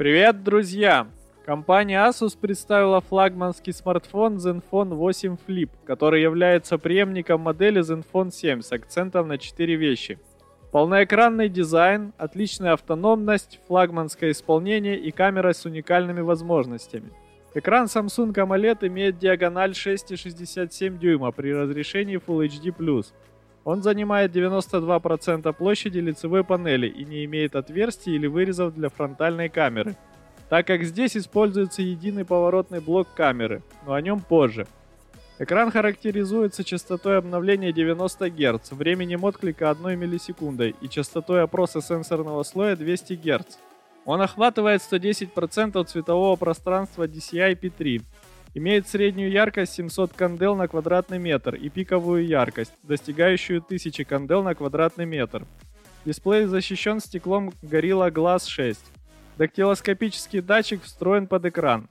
Привет, друзья! Компания Asus представила флагманский смартфон Zenfone 8 Flip, который является преемником модели Zenfone 7 с акцентом на 4 вещи. Полноэкранный дизайн, отличная автономность, флагманское исполнение и камера с уникальными возможностями. Экран Samsung AMOLED имеет диагональ 6,67 дюйма при разрешении Full HD+. Он занимает 92% площади лицевой панели и не имеет отверстий или вырезов для фронтальной камеры, так как здесь используется единый поворотный блок камеры, но о нем позже. Экран характеризуется частотой обновления 90 Гц, временем отклика 1 миллисекундой и частотой опроса сенсорного слоя 200 Гц. Он охватывает 110% цветового пространства DCI-P3, Имеет среднюю яркость 700 кандел на квадратный метр и пиковую яркость, достигающую 1000 кандел на квадратный метр. Дисплей защищен стеклом Gorilla Glass 6. Дактилоскопический датчик встроен под экран.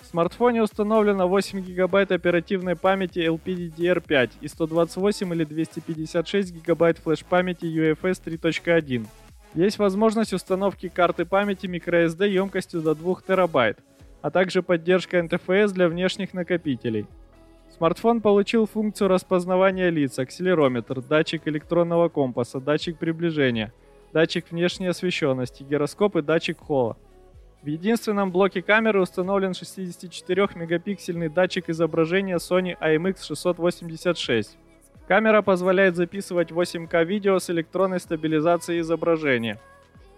В смартфоне установлено 8 ГБ оперативной памяти LPDDR5 и 128 или 256 ГБ флеш-памяти UFS 3.1. Есть возможность установки карты памяти microSD емкостью до 2 ТБ а также поддержка NTFS для внешних накопителей. Смартфон получил функцию распознавания лиц, акселерометр, датчик электронного компаса, датчик приближения, датчик внешней освещенности, гироскоп и датчик холла. В единственном блоке камеры установлен 64-мегапиксельный датчик изображения Sony IMX686. Камера позволяет записывать 8К видео с электронной стабилизацией изображения –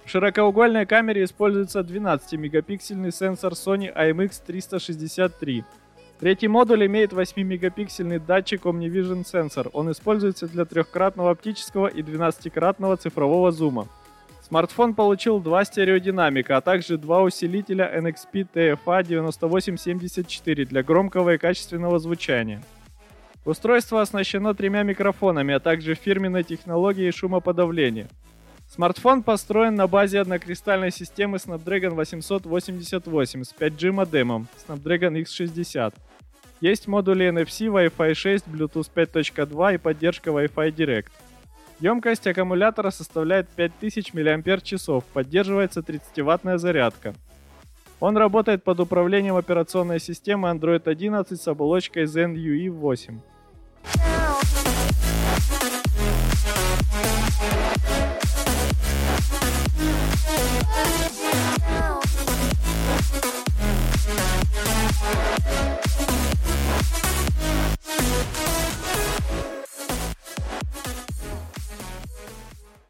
в широкоугольной камере используется 12-мегапиксельный сенсор Sony IMX363. Третий модуль имеет 8-мегапиксельный датчик OmniVision сенсор. Он используется для трехкратного оптического и 12-кратного цифрового зума. Смартфон получил два стереодинамика, а также два усилителя NXP TFA 9874 для громкого и качественного звучания. Устройство оснащено тремя микрофонами, а также фирменной технологией шумоподавления – Смартфон построен на базе однокристальной системы Snapdragon 888 с 5G модемом Snapdragon X60. Есть модули NFC, Wi-Fi 6, Bluetooth 5.2 и поддержка Wi-Fi Direct. Емкость аккумулятора составляет 5000 мАч, поддерживается 30-ваттная зарядка. Он работает под управлением операционной системы Android 11 с оболочкой Zen UI 8.